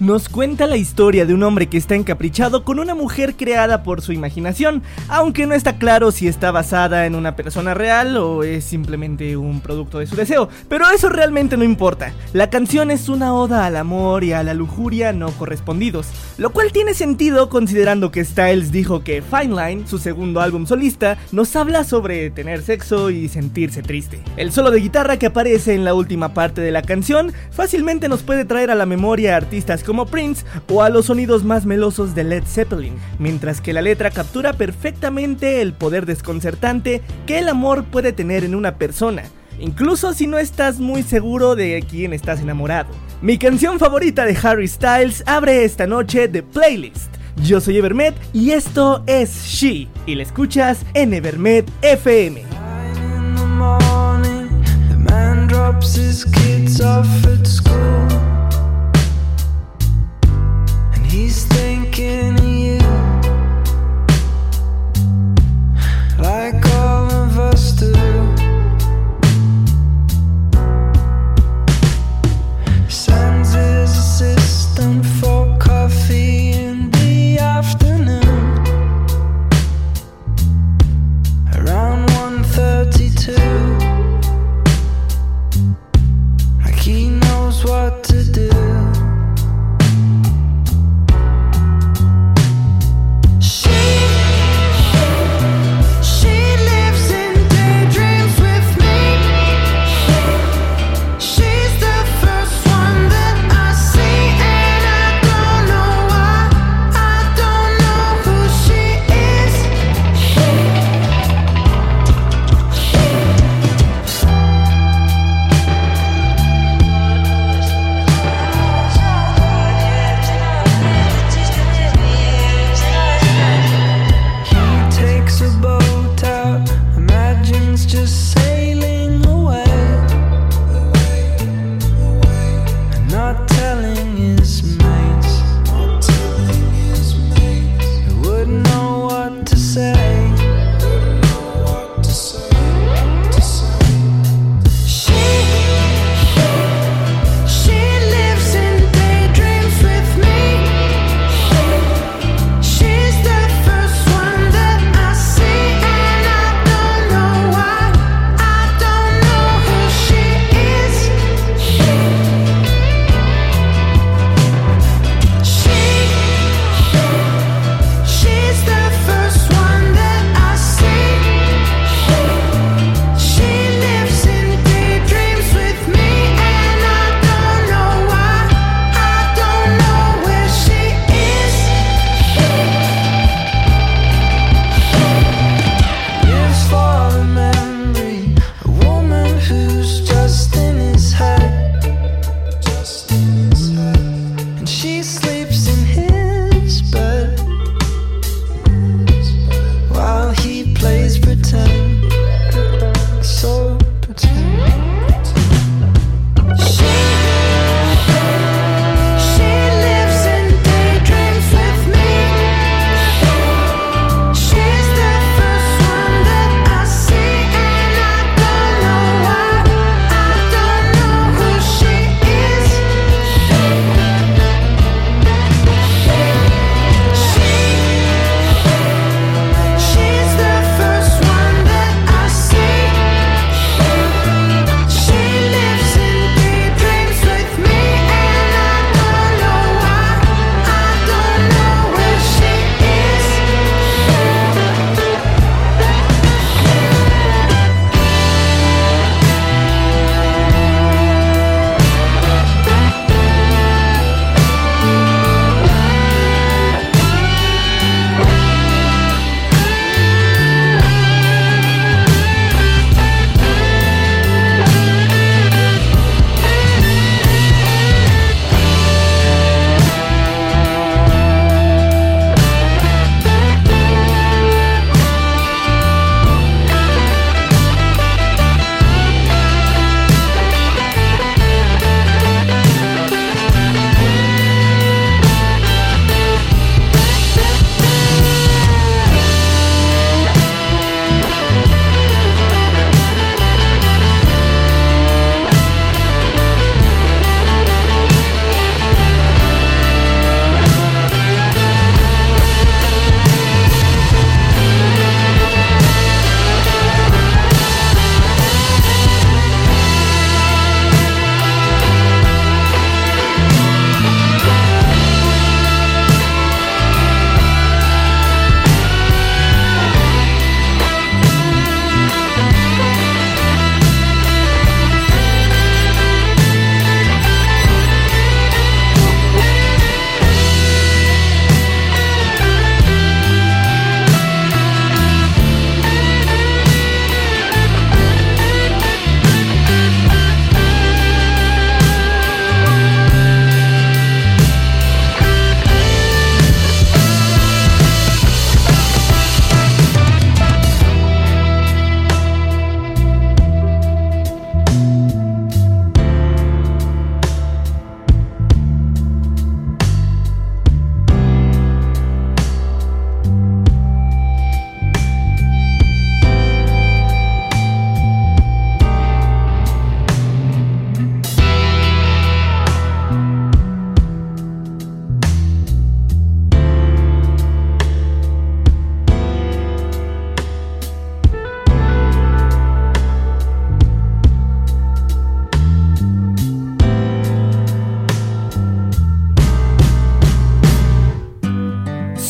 Nos cuenta la historia de un hombre que está encaprichado con una mujer creada por su imaginación, aunque no está claro si está basada en una persona real o es simplemente un producto de su deseo, pero eso realmente no importa. La canción es una oda al amor y a la lujuria no correspondidos, lo cual tiene sentido considerando que Styles dijo que Fine Line, su segundo álbum solista, nos habla sobre tener sexo y sentirse triste. El solo de guitarra que aparece en la última parte de la canción fácilmente nos puede traer a la memoria artistas como Prince o a los sonidos más melosos de Led Zeppelin, mientras que la letra captura perfectamente el poder desconcertante que el amor puede tener en una persona, incluso si no estás muy seguro de quién estás enamorado. Mi canción favorita de Harry Styles abre esta noche de playlist. Yo soy Evermet y esto es She, y la escuchas en Evermet FM. You Like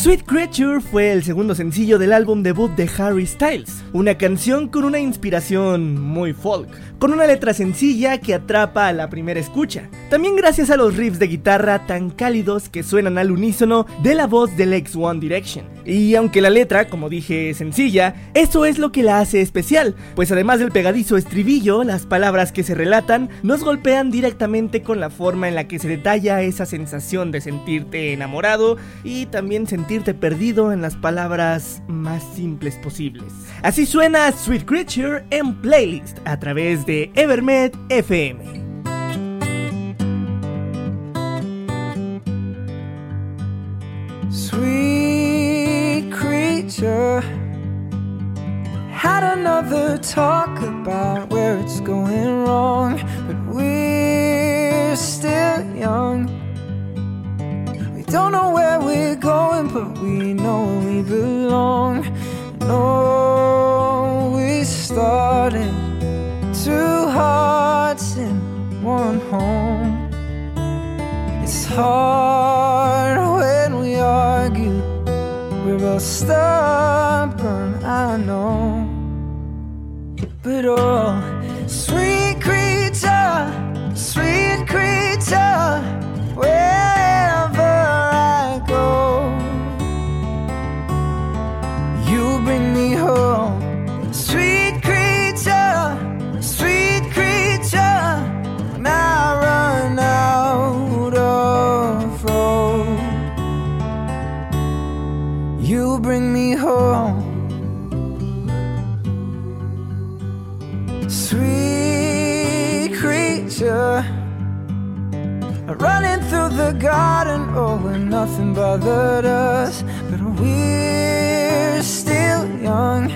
Sweet Creature fue el segundo sencillo del álbum debut de Harry Styles, una canción con una inspiración muy folk, con una letra sencilla que atrapa a la primera escucha. También gracias a los riffs de guitarra tan cálidos que suenan al unísono de la voz del ex One Direction. Y aunque la letra, como dije, es sencilla, eso es lo que la hace especial, pues además del pegadizo estribillo, las palabras que se relatan nos golpean directamente con la forma en la que se detalla esa sensación de sentirte enamorado y también sentirte perdido en las palabras más simples posibles. Así suena Sweet Creature en playlist a través de Evermed FM. Sweet creature had another talk about where it's going wrong, but we're still young. Don't know where we're going, but we know we belong. No, we started two hearts in one home. It's hard when we argue. We're both stubborn, I know. But oh, nothing bothered us, but we're still young.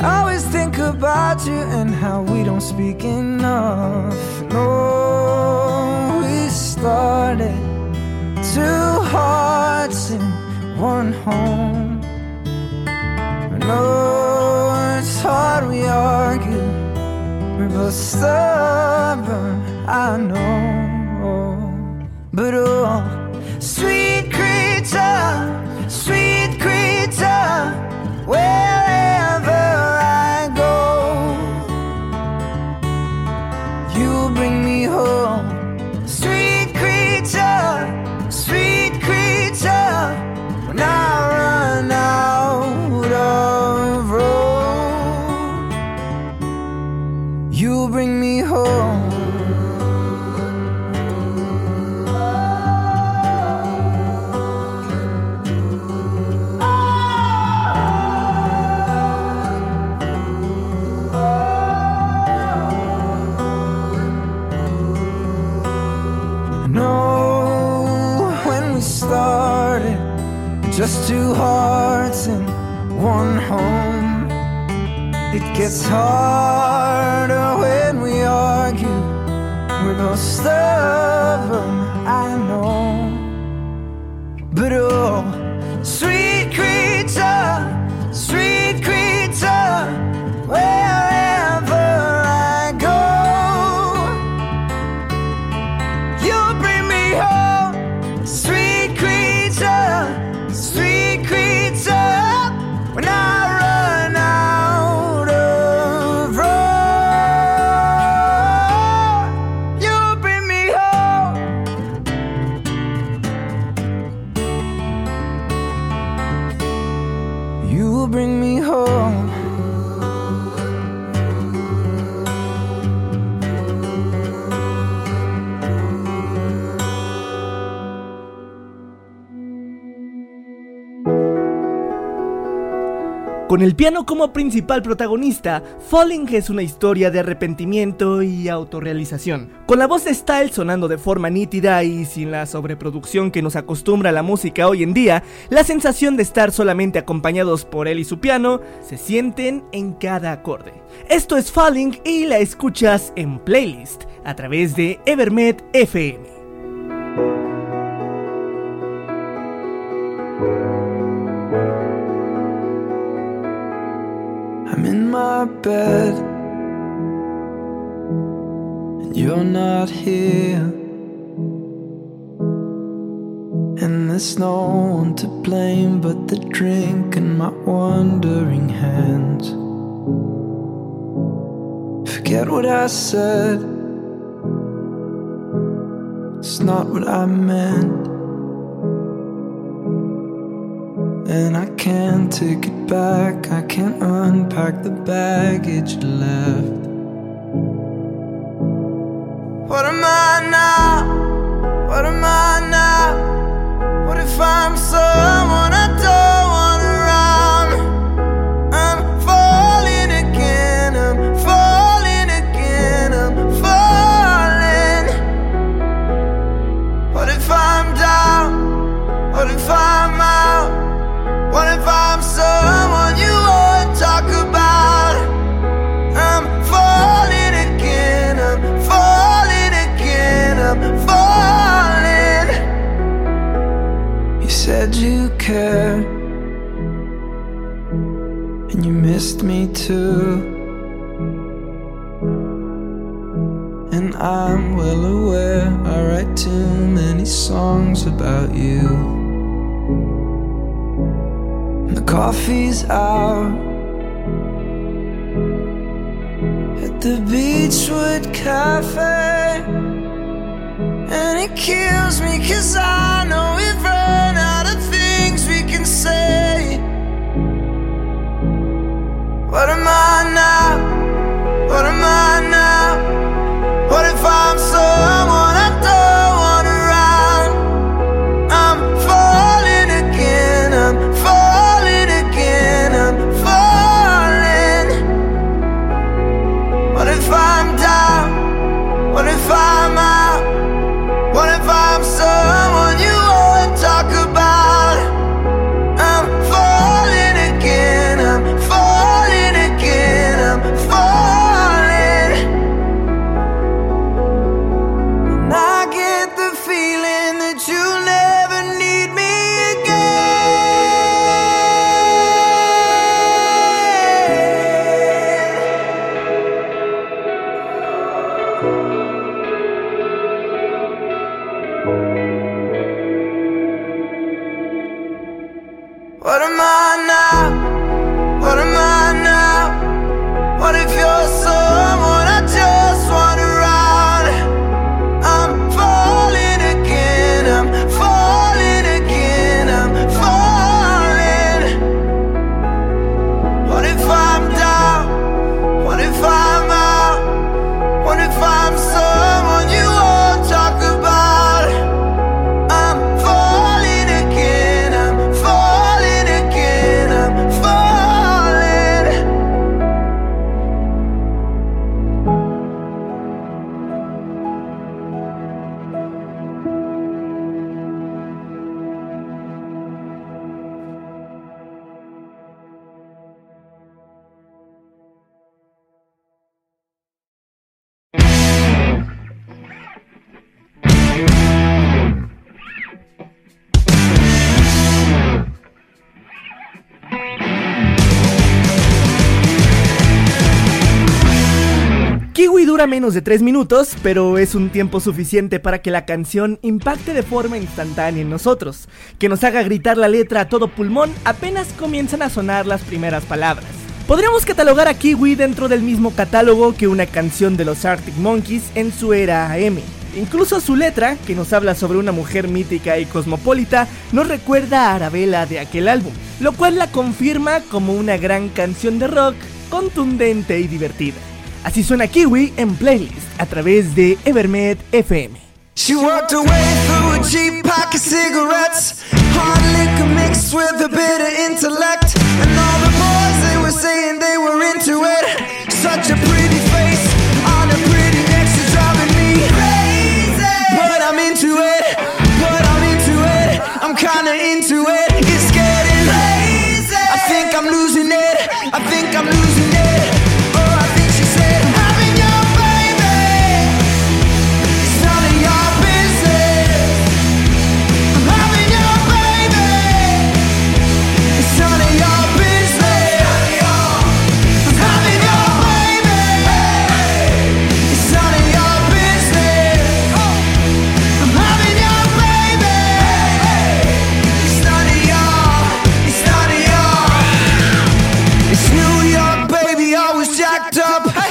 I always think about you and how we don't speak enough. No, we started two hearts in one home. No, it's hard we argue. We're both stubborn, I know. But oh, sweet It Con el piano como principal protagonista, Falling es una historia de arrepentimiento y autorrealización. Con la voz de Styles sonando de forma nítida y sin la sobreproducción que nos acostumbra la música hoy en día, la sensación de estar solamente acompañados por él y su piano se sienten en cada acorde. Esto es Falling y la escuchas en playlist a través de Evermed FM. I'm in my bed, and you're not here. And there's no one to blame but the drink and my wandering hands. Forget what I said, it's not what I meant. And I can't take it back, I can't unpack the baggage left. What am I now? What am I now? What if I'm someone too. And I'm well aware I write too many songs about you. The coffee's out at the Beachwood Cafe. And it kills me cause I know we've run What am I now? What am I dura menos de 3 minutos, pero es un tiempo suficiente para que la canción impacte de forma instantánea en nosotros, que nos haga gritar la letra a todo pulmón apenas comienzan a sonar las primeras palabras. Podríamos catalogar a Kiwi dentro del mismo catálogo que una canción de los Arctic Monkeys en su era AM. Incluso su letra, que nos habla sobre una mujer mítica y cosmopolita, nos recuerda a Arabella de aquel álbum, lo cual la confirma como una gran canción de rock contundente y divertida. Así suena Kiwi en playlist a través de Evermed FM. She walked away through a cheap pack of cigarettes. Hard liquor mixed with a bit of intellect. And all the boys, they were saying they were into it. Such a locked up.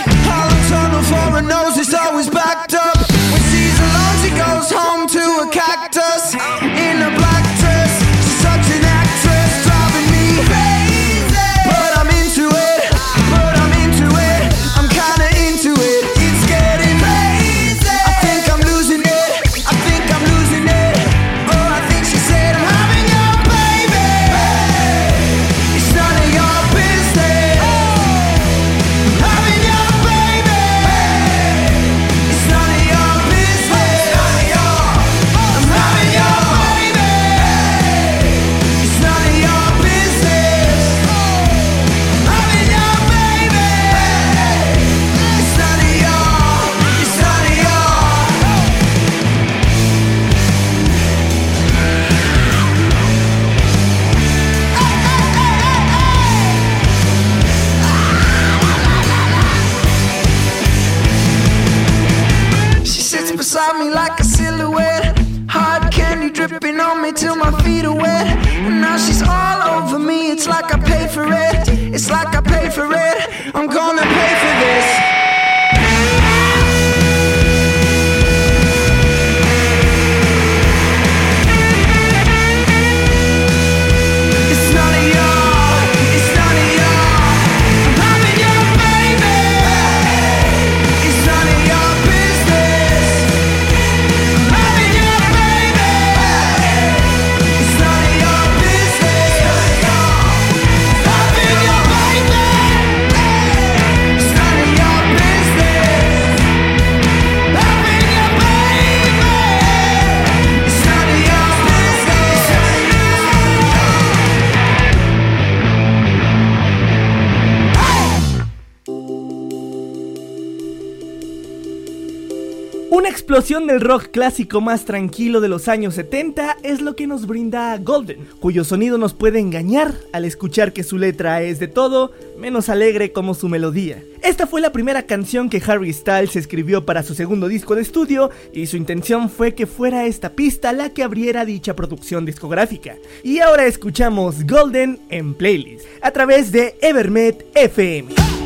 Explosión del rock clásico más tranquilo de los años 70 es lo que nos brinda Golden, cuyo sonido nos puede engañar al escuchar que su letra es de todo menos alegre como su melodía. Esta fue la primera canción que Harry Styles escribió para su segundo disco de estudio y su intención fue que fuera esta pista la que abriera dicha producción discográfica. Y ahora escuchamos Golden en playlist a través de Evermet FM.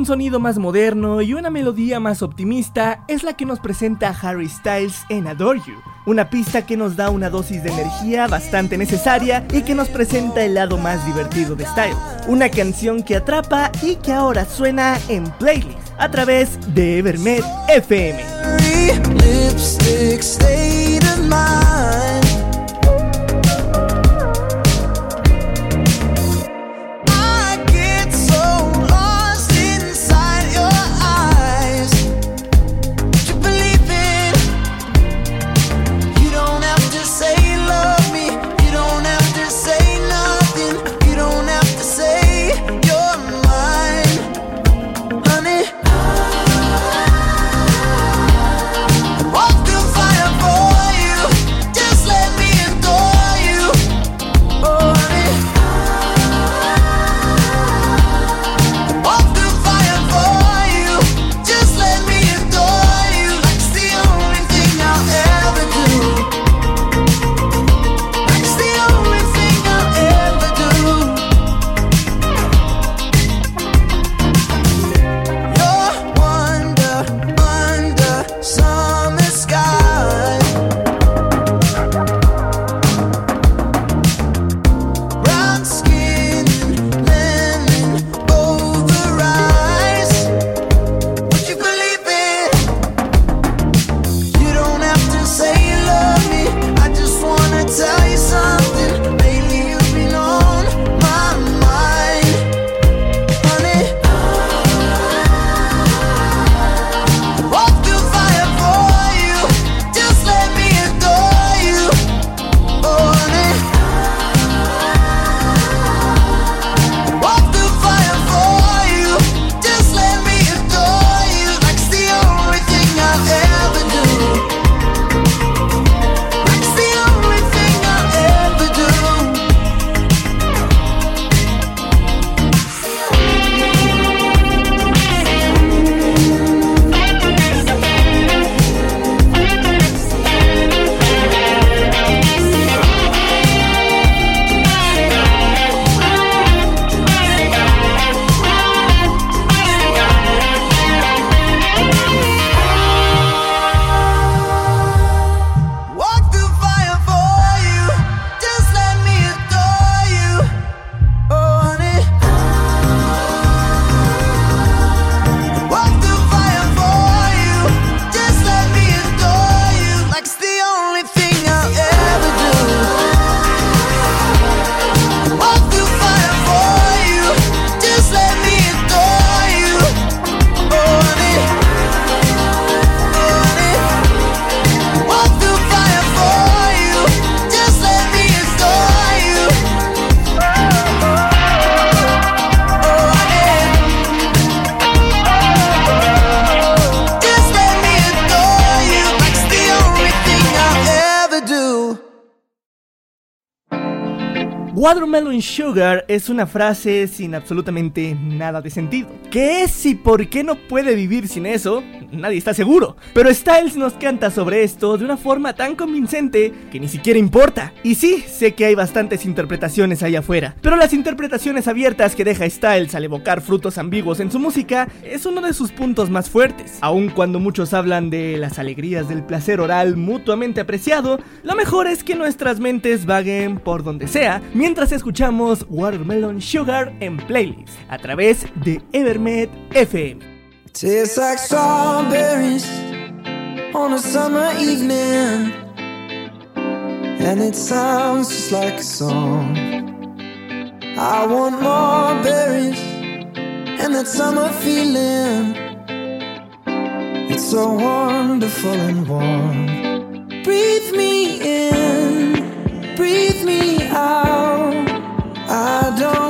Un sonido más moderno y una melodía más optimista es la que nos presenta Harry Styles en Adore You, una pista que nos da una dosis de energía bastante necesaria y que nos presenta el lado más divertido de Styles, una canción que atrapa y que ahora suena en playlist a través de Evermed FM. Watermelon Sugar es una frase sin absolutamente nada de sentido. ¿Qué es y por qué no puede vivir sin eso? Nadie está seguro. Pero Styles nos canta sobre esto de una forma tan convincente que ni siquiera importa. Y sí, sé que hay bastantes interpretaciones allá afuera, pero las interpretaciones abiertas que deja Styles al evocar frutos ambiguos en su música es uno de sus puntos más fuertes. Aun cuando muchos hablan de las alegrías del placer oral mutuamente apreciado, lo mejor es que nuestras mentes vaguen por donde sea mientras escuchamos Watermelon Sugar en playlist a través de Evermed FM. Tastes like strawberries on a summer evening, and it sounds just like a song. I want more berries and that summer feeling. It's so wonderful and warm. Breathe me in, breathe me out. I don't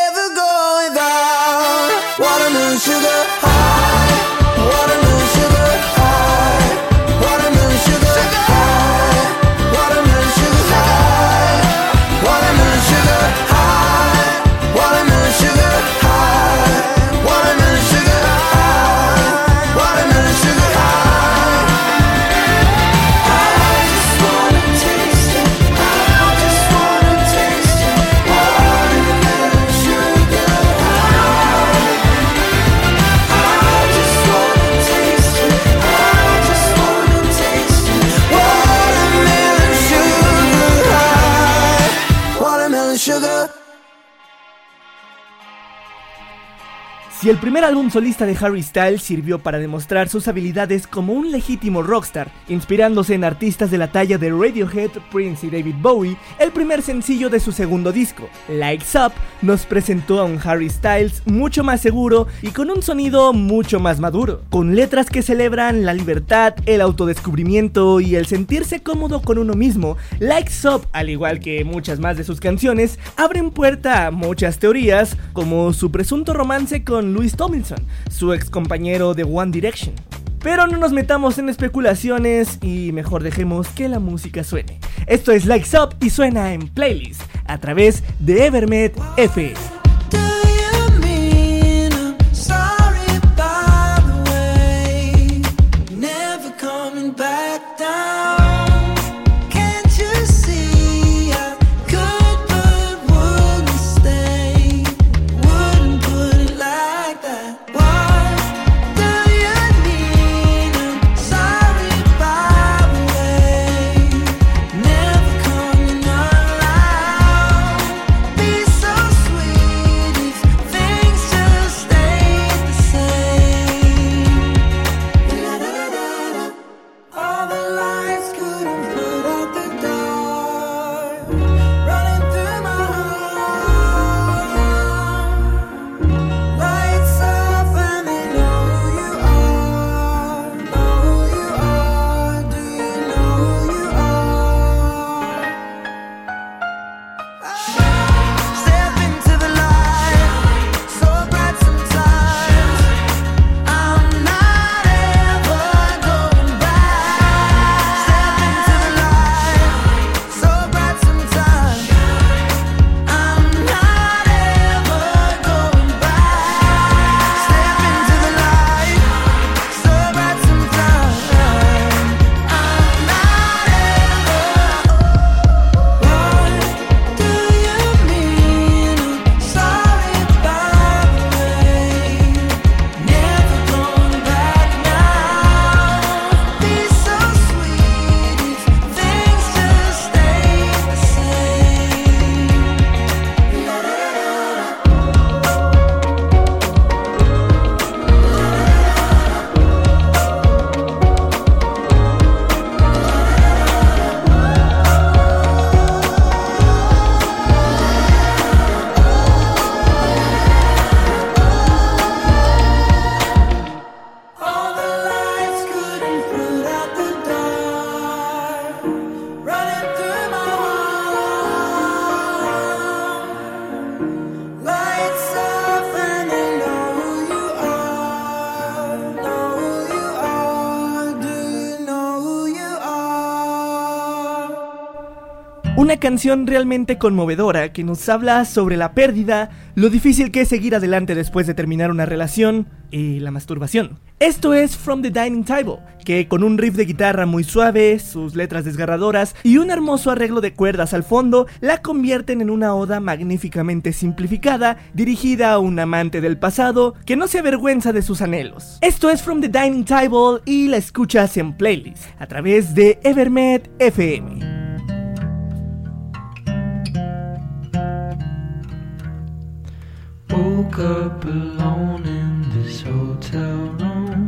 Si el primer álbum solista de Harry Styles sirvió para demostrar sus habilidades como un legítimo rockstar, inspirándose en artistas de la talla de Radiohead, Prince y David Bowie, el primer sencillo de su segundo disco, Lights Up, nos presentó a un Harry Styles mucho más seguro y con un sonido mucho más maduro, con letras que celebran la libertad, el autodescubrimiento y el sentirse cómodo con uno mismo. Lights Up, al igual que muchas más de sus canciones, abren puerta a muchas teorías, como su presunto romance con Louis Tomlinson, su ex compañero de One Direction. Pero no nos metamos en especulaciones y mejor dejemos que la música suene. Esto es Likes Up y suena en playlist a través de Evermed FM. Canción realmente conmovedora que nos habla sobre la pérdida, lo difícil que es seguir adelante después de terminar una relación y la masturbación. Esto es From the Dining Table, que con un riff de guitarra muy suave, sus letras desgarradoras y un hermoso arreglo de cuerdas al fondo, la convierten en una oda magníficamente simplificada, dirigida a un amante del pasado que no se avergüenza de sus anhelos. Esto es From the Dining Table y la escuchas en playlist a través de Evermed FM. Woke up alone in this hotel room.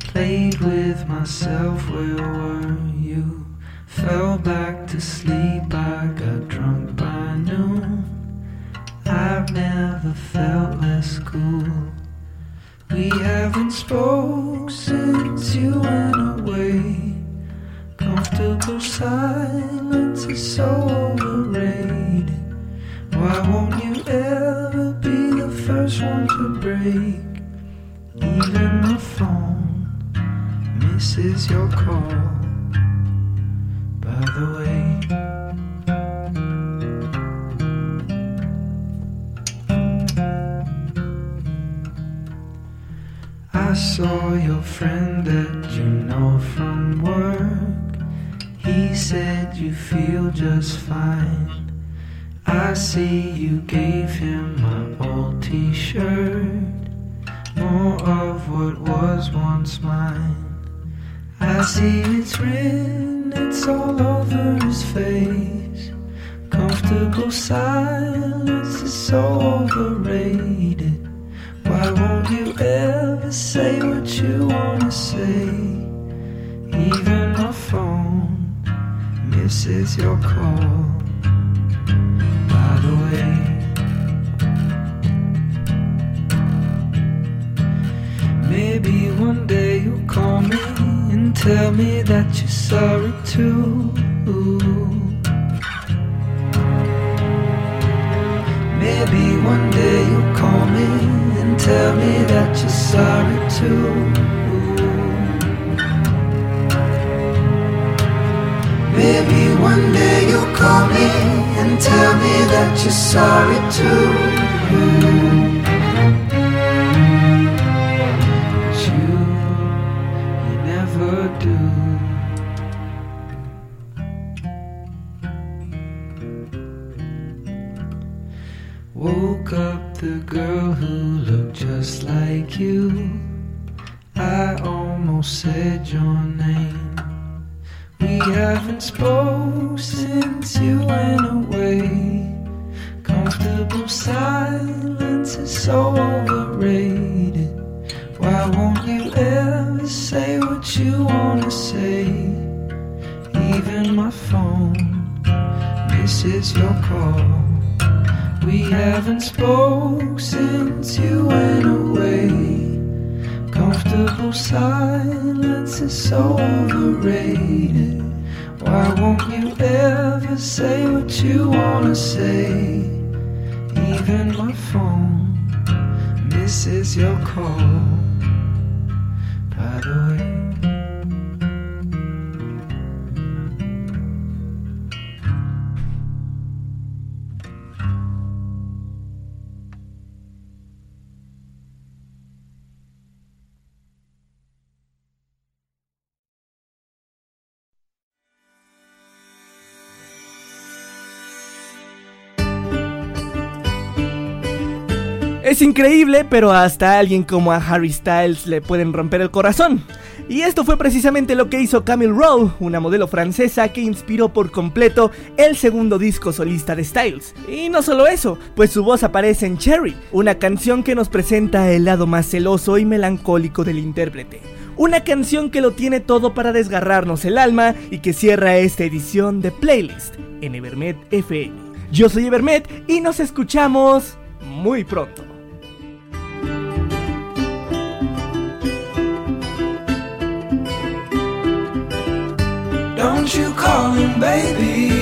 Played with myself, where were you? Fell back to sleep, I got drunk by noon. I've never felt less cool. We haven't spoke since you went away. Comfortable silence is so misses your call. Your call. By the way, Maybe one day you'll call me and tell me that you're sorry too. Maybe one day you'll call me and tell me that you're sorry too. Maybe one day you'll call me and tell me that you're sorry too. But you, you never do Woke up the girl who looked just like you. I almost said your name. We haven't spoke since you went away. Comfortable silence is so overrated. Why won't you ever say what you wanna say? Even my phone misses your call. We haven't spoke since you went away. Comfortable silence is so overrated. Why won't you ever say what you wanna say? Even my phone misses your call. Es increíble, pero hasta alguien como a Harry Styles le pueden romper el corazón. Y esto fue precisamente lo que hizo Camille Rowe, una modelo francesa que inspiró por completo el segundo disco solista de Styles. Y no solo eso, pues su voz aparece en Cherry, una canción que nos presenta el lado más celoso y melancólico del intérprete. Una canción que lo tiene todo para desgarrarnos el alma y que cierra esta edición de Playlist en Evermed FM. Yo soy Evermed y nos escuchamos muy pronto. Don't you call him baby.